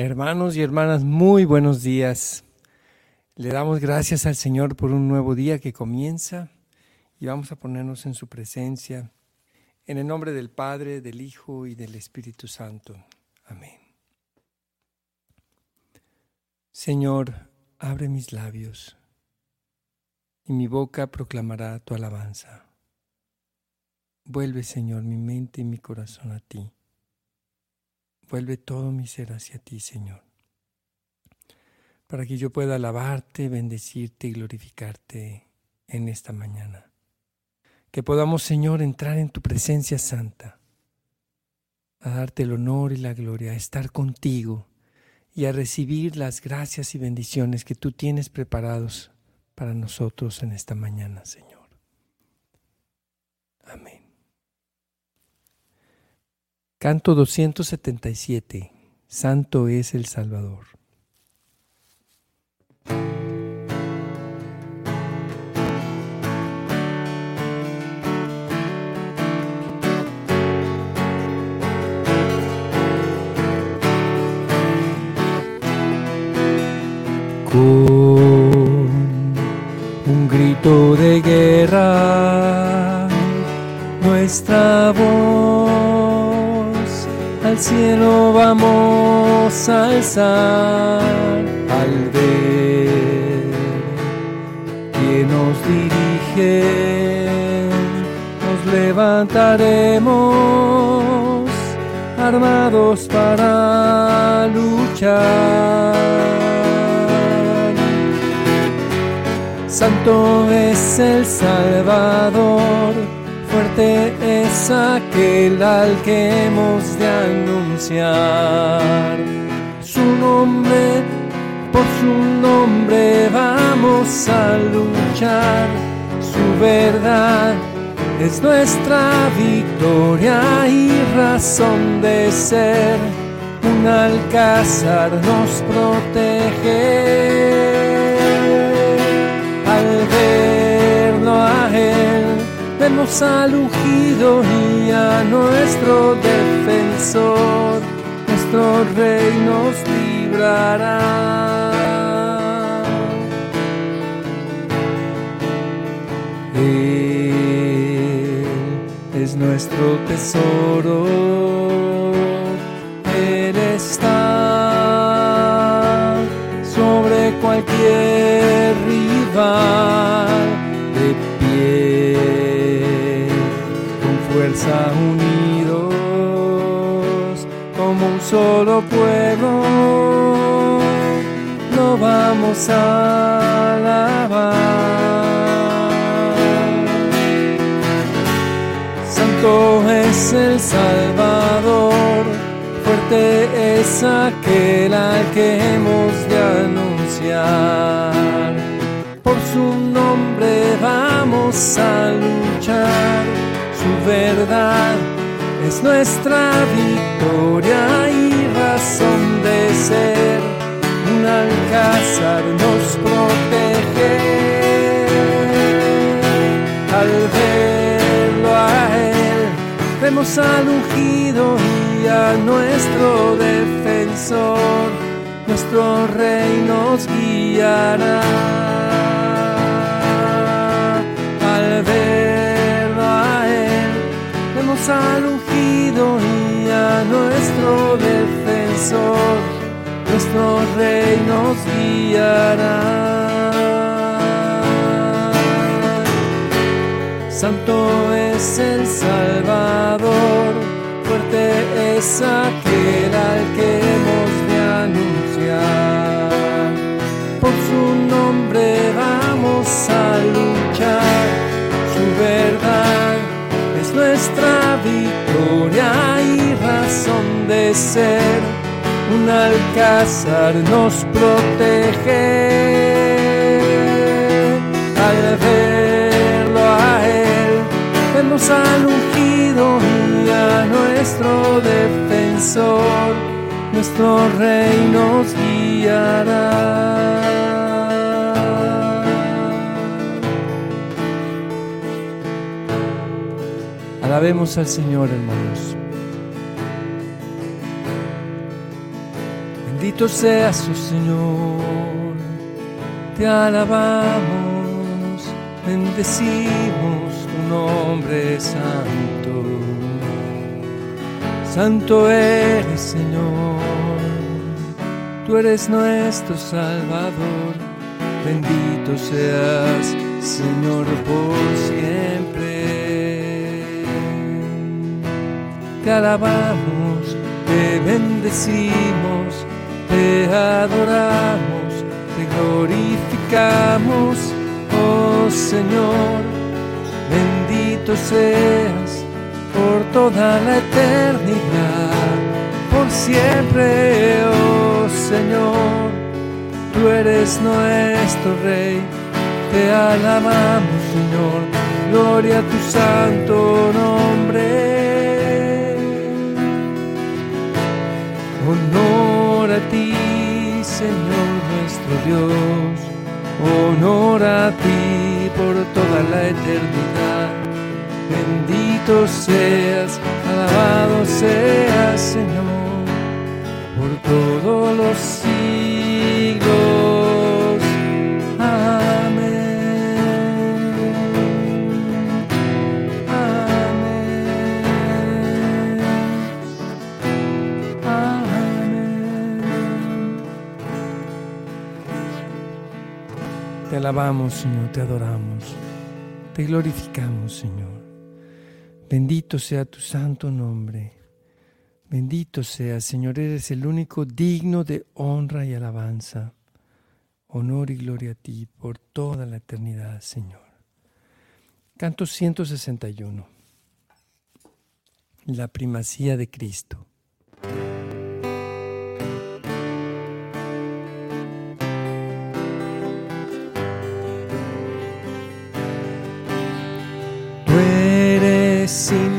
Hermanos y hermanas, muy buenos días. Le damos gracias al Señor por un nuevo día que comienza y vamos a ponernos en su presencia. En el nombre del Padre, del Hijo y del Espíritu Santo. Amén. Señor, abre mis labios y mi boca proclamará tu alabanza. Vuelve, Señor, mi mente y mi corazón a ti Vuelve todo mi ser hacia ti, Señor, para que yo pueda alabarte, bendecirte y glorificarte en esta mañana. Que podamos, Señor, entrar en tu presencia santa, a darte el honor y la gloria, a estar contigo y a recibir las gracias y bendiciones que tú tienes preparados para nosotros en esta mañana, Señor. Amén. Canto 277. Santo es el Salvador. Un grito de guerra, nuestra voz cielo vamos a alzar al ver que nos dirige, nos levantaremos armados para luchar. Santo es el Salvador es aquel al que hemos de anunciar. Su nombre, por su nombre vamos a luchar. Su verdad es nuestra victoria y razón de ser. Un alcázar nos protege. Vemos al ungido y a nuestro defensor, nuestro rey nos librará. Él es nuestro tesoro, Él está sobre cualquier rival unidos como un solo pueblo, lo vamos a alabar. Santo es el Salvador, fuerte es aquel al que hemos de anunciar. Por su nombre vamos a luchar es nuestra victoria y razón de ser. Un alcázar nos protege. Al verlo a Él, vemos al ungido y a nuestro defensor. Nuestro rey nos guiará. Al ungido y a nuestro defensor, nuestro rey nos guiará. Santo es el Salvador, fuerte es aquel al que hemos de anunciar. Por su nombre vamos ser. Un alcázar nos protege. Al verlo a Él, vemos al ungido y a nuestro defensor. Nuestro rey nos guiará. Alabemos al Señor, hermanos. Bendito seas, oh Señor, te alabamos, bendecimos tu nombre santo. Santo eres, Señor, tú eres nuestro Salvador. Bendito seas, Señor, por siempre. Te alabamos, te bendecimos te adoramos, te glorificamos, oh Señor, bendito seas por toda la eternidad, por siempre, oh Señor, tú eres nuestro Rey, te alabamos Señor, gloria a tu santo nombre. Ti, Señor nuestro Dios. Honor a ti por toda la eternidad. Bendito seas, alabado seas, Señor, por todos los alabamos, Señor, te adoramos, te glorificamos, Señor. Bendito sea tu santo nombre. Bendito sea, Señor, eres el único digno de honra y alabanza. Honor y gloria a ti por toda la eternidad, Señor. Canto 161. La primacía de Cristo. sim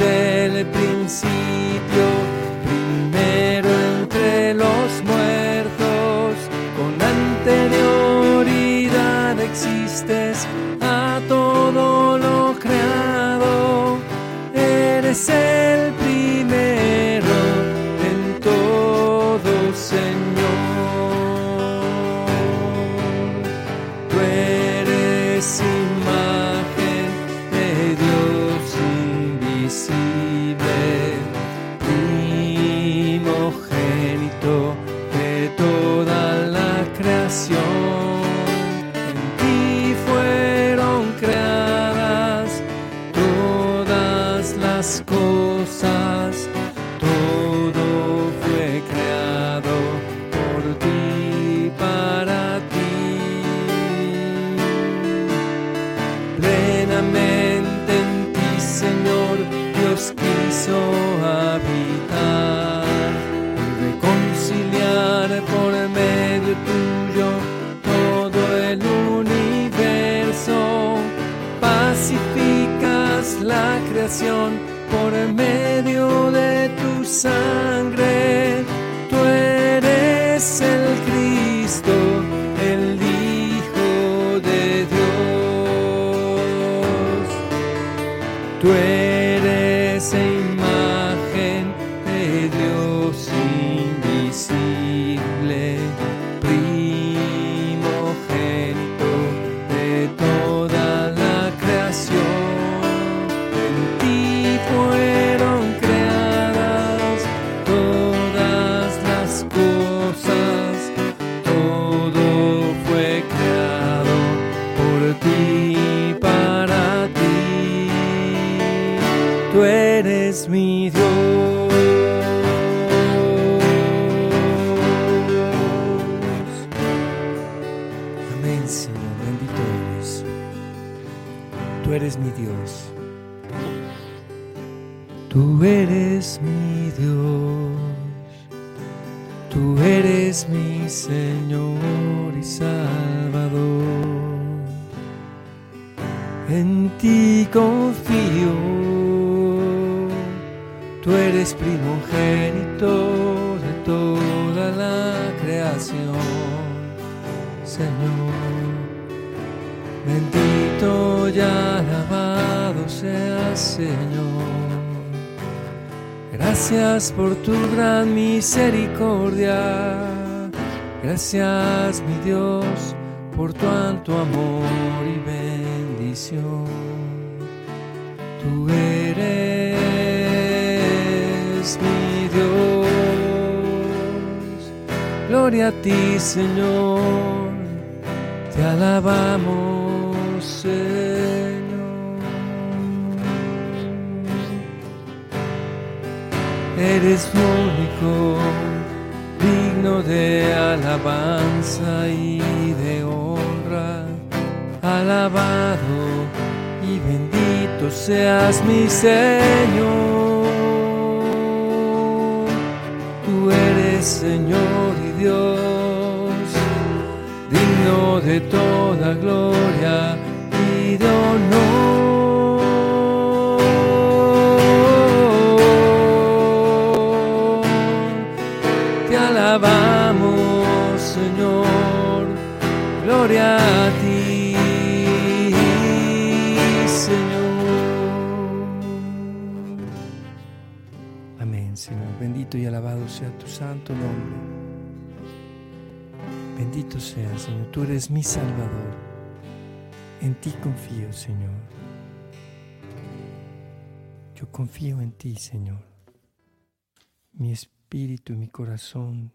Eres por medio de tu sangre. Gracias por tu gran misericordia. Gracias, mi Dios, por tu alto amor y bendición. Tú eres mi Dios. Gloria a ti, Señor. Te alabamos, Señor. Eres único, digno de alabanza y de honra. Alabado y bendito seas mi Señor. Tú eres Señor y Dios, digno de toda gloria y de honor. Santo nombre. Bendito sea, Señor. Tú eres mi Salvador. En ti confío, Señor. Yo confío en ti, Señor. Mi espíritu y mi corazón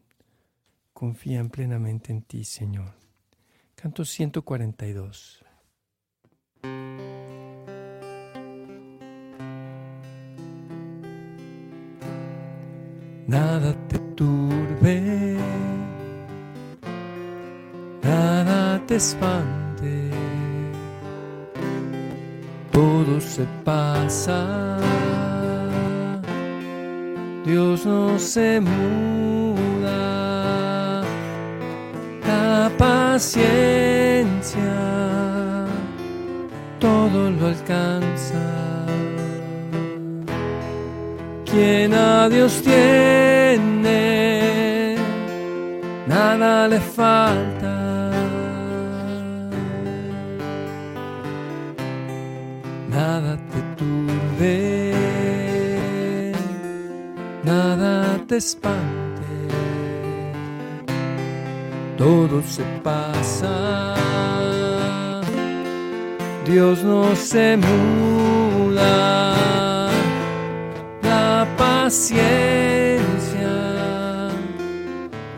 confían plenamente en ti, Señor. Canto 142. Nada te turbe, nada te espante, todo se pasa, Dios no se muda. Paciencia todo lo alcanza. Quien a Dios tiene, nada le falta. Nada te turbe, nada te espanta todo se pasa. Dios no se muda, paciencia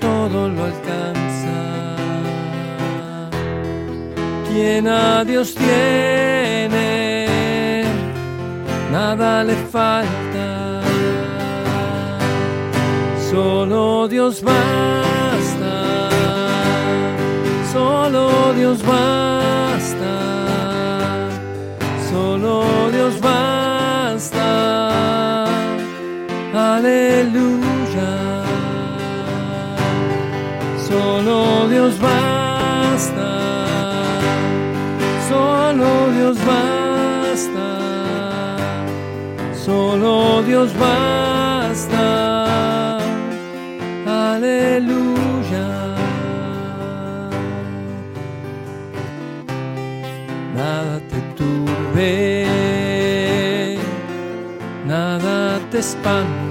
todo lo alcanza. Quien a Dios tiene, nada le falta. Solo Dios basta Solo Dios basta, solo Dios basta. Aleluya. Solo Dios basta, solo Dios basta, solo Dios basta. Aleluya. nada te espante,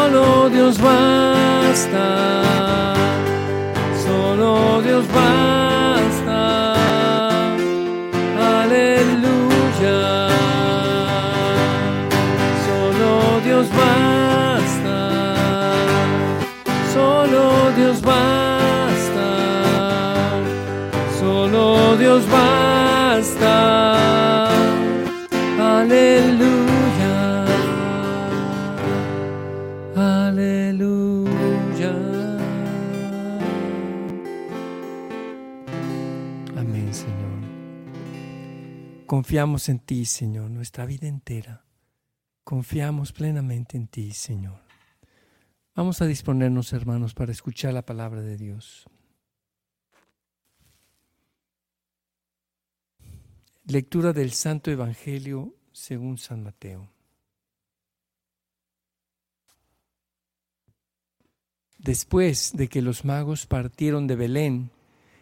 Solo Dios basta. Solo Dios basta. Aleluya. Solo Dios basta. Solo Dios basta. Solo Dios basta. Confiamos en ti, Señor, nuestra vida entera. Confiamos plenamente en ti, Señor. Vamos a disponernos, hermanos, para escuchar la palabra de Dios. Lectura del Santo Evangelio según San Mateo. Después de que los magos partieron de Belén,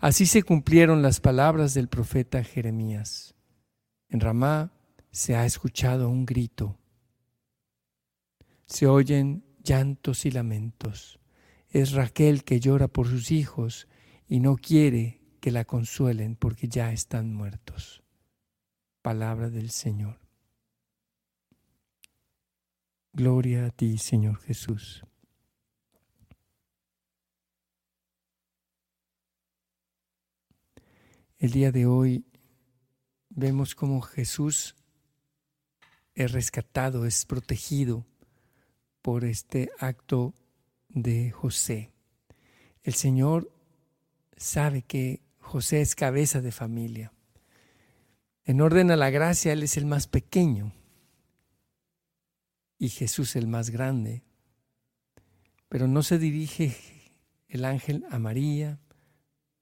Así se cumplieron las palabras del profeta Jeremías. En Ramá se ha escuchado un grito. Se oyen llantos y lamentos. Es Raquel que llora por sus hijos y no quiere que la consuelen porque ya están muertos. Palabra del Señor. Gloria a ti, Señor Jesús. El día de hoy vemos cómo Jesús es rescatado, es protegido por este acto de José. El Señor sabe que José es cabeza de familia. En orden a la gracia, Él es el más pequeño y Jesús el más grande. Pero no se dirige el ángel a María,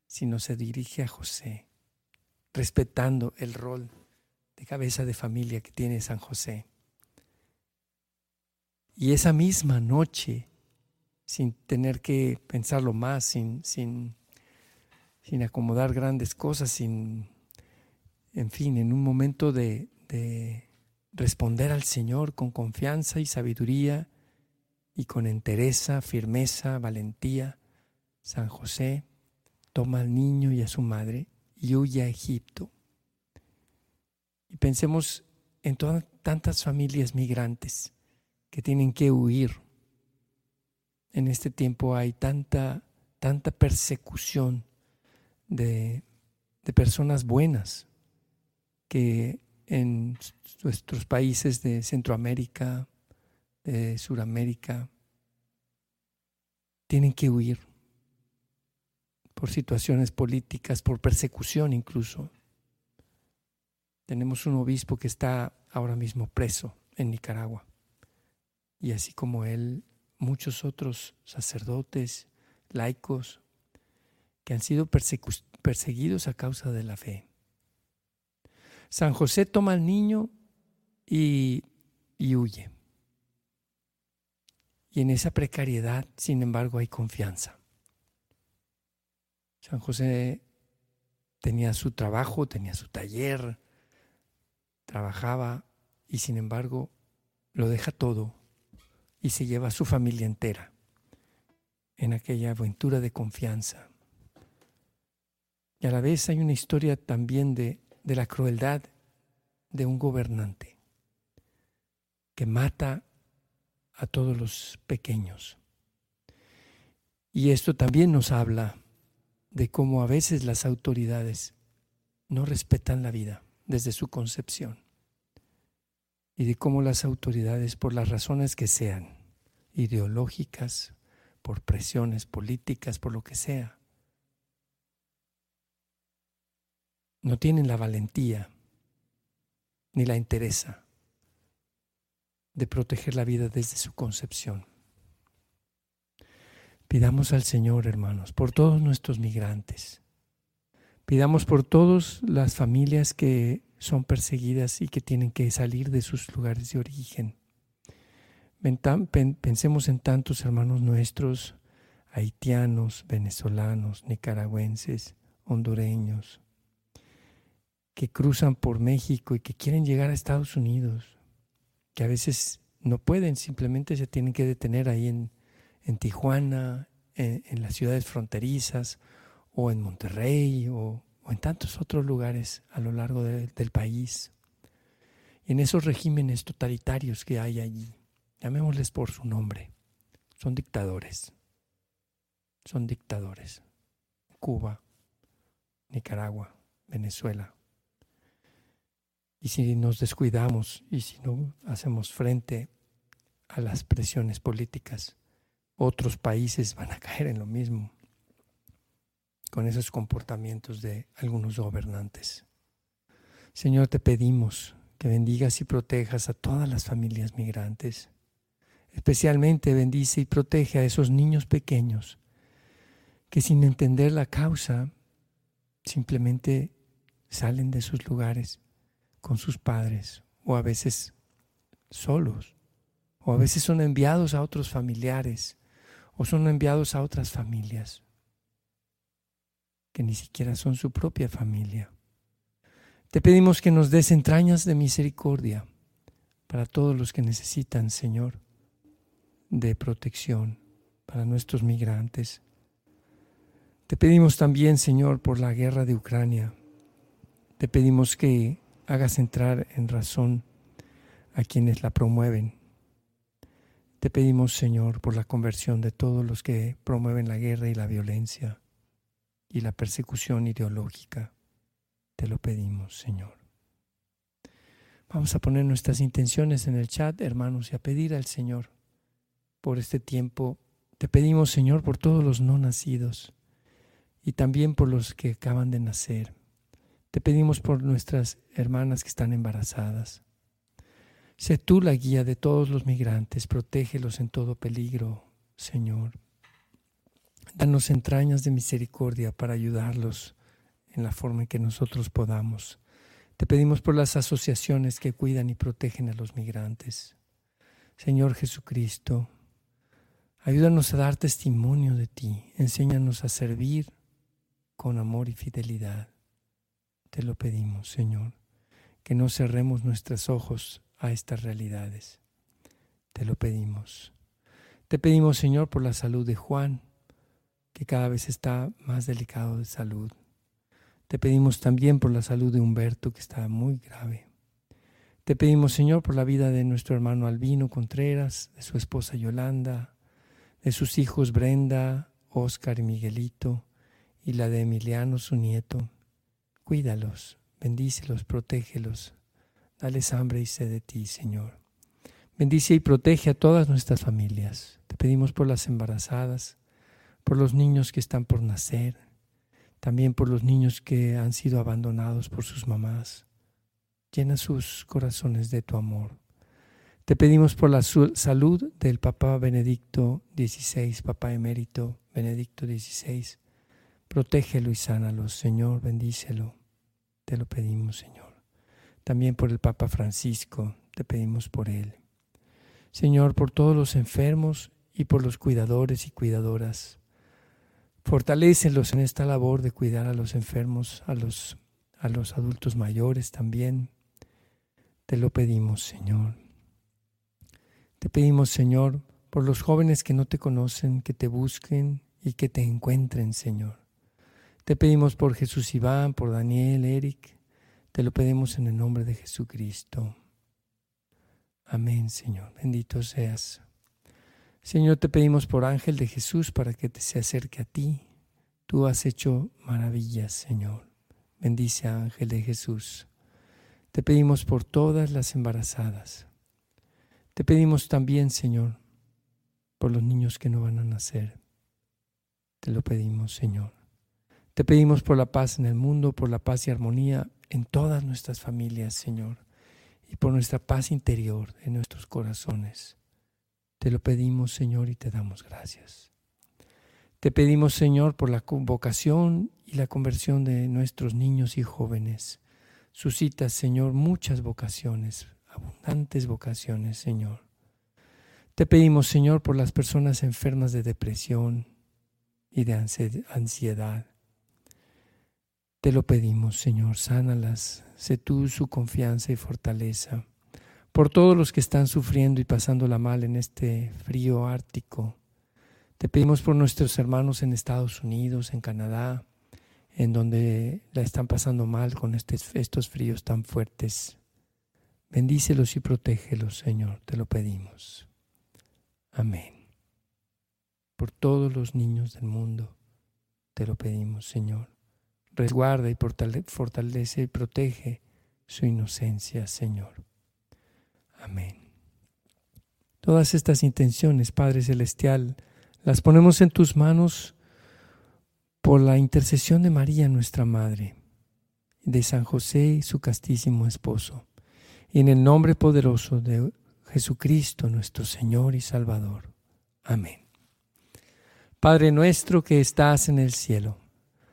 sino se dirige a José, respetando el rol de cabeza de familia que tiene San José. Y esa misma noche, sin tener que pensarlo más, sin, sin, sin acomodar grandes cosas, sin en fin, en un momento de, responder al Señor con confianza y sabiduría y con entereza, firmeza, valentía, San José toma al niño y a su madre y huye a Egipto. Y pensemos en todas tantas familias migrantes que tienen que huir. En este tiempo hay tanta, tanta persecución de, de personas buenas, que en nuestros países de Centroamérica, de Suramérica, tienen que huir por situaciones políticas, por persecución incluso. Tenemos un obispo que está ahora mismo preso en Nicaragua. Y así como él, muchos otros sacerdotes, laicos, que han sido perseguidos a causa de la fe. San José toma al niño y, huye. Y en esa precariedad, sin embargo, hay confianza. San José tenía su trabajo, tenía su taller, trabajaba y sin embargo lo deja todo y se lleva a su familia entera en aquella aventura de confianza. Y a la vez hay una historia también de, de la crueldad de un gobernante que mata a todos los pequeños. Y esto también nos habla de cómo a veces las autoridades no respetan la vida desde su concepción y de cómo las autoridades, por las razones que sean, ideológicas, por presiones políticas, por lo que sea, no tienen la valentía ni la interesa de proteger la vida desde su concepción. Pidamos al Señor, hermanos, por todos nuestros migrantes. Pidamos por todas las familias que son perseguidas y que tienen que salir de sus lugares de origen. Pensemos en tantos hermanos nuestros, haitianos, venezolanos, nicaragüenses, hondureños, que cruzan por México y que quieren llegar a Estados Unidos, que a veces no pueden, simplemente se tienen que detener ahí en, Tijuana, en, las ciudades fronterizas, o en Monterrey, o, en tantos otros lugares a lo largo del país. En esos regímenes totalitarios que hay allí, llamémosles por su nombre, son dictadores, son dictadores. Cuba, Nicaragua, Venezuela, y si nos descuidamos y si no hacemos frente a las presiones políticas, otros países van a caer en lo mismo con esos comportamientos de algunos gobernantes. Señor, te pedimos que bendigas y protejas a todas las familias migrantes. Especialmente bendice y protege a esos niños pequeños que sin entender la causa simplemente salen de sus lugares con sus padres o a veces solos o a veces son enviados a otros familiares o son enviados a otras familias que ni siquiera son su propia familia. Te pedimos que nos des entrañas de misericordia para todos los que necesitan, Señor, de protección para nuestros migrantes. Te pedimos también, Señor, por la guerra de Ucrania. Te pedimos que hagas entrar en razón a quienes la promueven. Te pedimos, Señor, por la conversión de todos los que promueven la guerra y la violencia y la persecución ideológica. Te lo pedimos, Señor. Vamos a poner nuestras intenciones en el chat, hermanos, y a pedir al Señor por este tiempo. Te pedimos, Señor, por todos los no nacidos y también por los que acaban de nacer. Te pedimos por nuestras hermanas que están embarazadas. Sé tú la guía de todos los migrantes, protégelos en todo peligro, Señor. Danos entrañas de misericordia para ayudarlos en la forma en que nosotros podamos. Te pedimos por las asociaciones que cuidan y protegen a los migrantes. Señor Jesucristo, ayúdanos a dar testimonio de ti, enséñanos a servir con amor y fidelidad. Te lo pedimos, Señor, que no cerremos nuestros ojos a estas realidades. Te lo pedimos. Te pedimos, Señor, por la salud de Juan, que cada vez está más delicado de salud. Te pedimos también por la salud de Humberto, que está muy grave. Te pedimos, Señor, por la vida de nuestro hermano Albino Contreras, de su esposa Yolanda, de sus hijos Brenda, Oscar y Miguelito, y la de Emiliano, su nieto. Cuídalos, bendícelos, protégelos. Dales hambre y sed de ti, Señor. Bendice y protege a todas nuestras familias. Te pedimos por las embarazadas, por los niños que están por nacer, también por los niños que han sido abandonados por sus mamás. Llena sus corazones de tu amor. Te pedimos por la salud del Papa Benedicto XVI, Papa emérito Benedicto XVI. Protégelo y sánalo, Señor, bendícelo. Te lo pedimos, Señor. También por el Papa Francisco, te pedimos por él. Señor, por todos los enfermos y por los cuidadores y cuidadoras. Fortalécelos en esta labor de cuidar a los enfermos, a los, a los adultos mayores también. Te lo pedimos, Señor. Te pedimos, Señor, por los jóvenes que no te conocen, que te busquen y que te encuentren, Señor. Te pedimos por Jesús Iván, por Daniel, Eric. Te lo pedimos en el nombre de Jesucristo. Amén, Señor. Bendito seas. Señor, te pedimos por Ángel de Jesús para que te se acerque a ti. Tú has hecho maravillas, Señor. Bendice Ángel de Jesús. Te pedimos por todas las embarazadas. Te pedimos también, Señor, por los niños que no van a nacer. Te lo pedimos, Señor. Te pedimos por la paz en el mundo, por la paz y armonía en todas nuestras familias, Señor, y por nuestra paz interior en nuestros corazones. Te lo pedimos, Señor, y te damos gracias. Te pedimos, Señor, por la vocación y la conversión de nuestros niños y jóvenes. Suscita, Señor, muchas vocaciones, abundantes vocaciones, Señor. Te pedimos, Señor, por las personas enfermas de depresión y de ansiedad. Te lo pedimos, Señor, sánalas, sé tú su confianza y fortaleza. Por todos los que están sufriendo y pasándola mal en este frío ártico. Te pedimos por nuestros hermanos en Estados Unidos, en Canadá, en donde la están pasando mal con estos fríos tan fuertes. Bendícelos y protégelos, Señor, te lo pedimos. Amén. Por todos los niños del mundo, te lo pedimos, Señor resguarda y fortalece y protege su inocencia, Señor. Amén. Todas estas intenciones, Padre Celestial, las ponemos en tus manos por la intercesión de María, nuestra Madre, de San José, su castísimo esposo, y en el nombre poderoso de Jesucristo, nuestro Señor y Salvador. Amén. Padre nuestro que estás en el cielo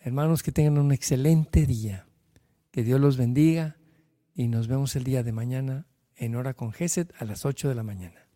Hermanos, que tengan un excelente día. Que Dios los bendiga y nos vemos el día de mañana en hora con Geset a las 8 de la mañana.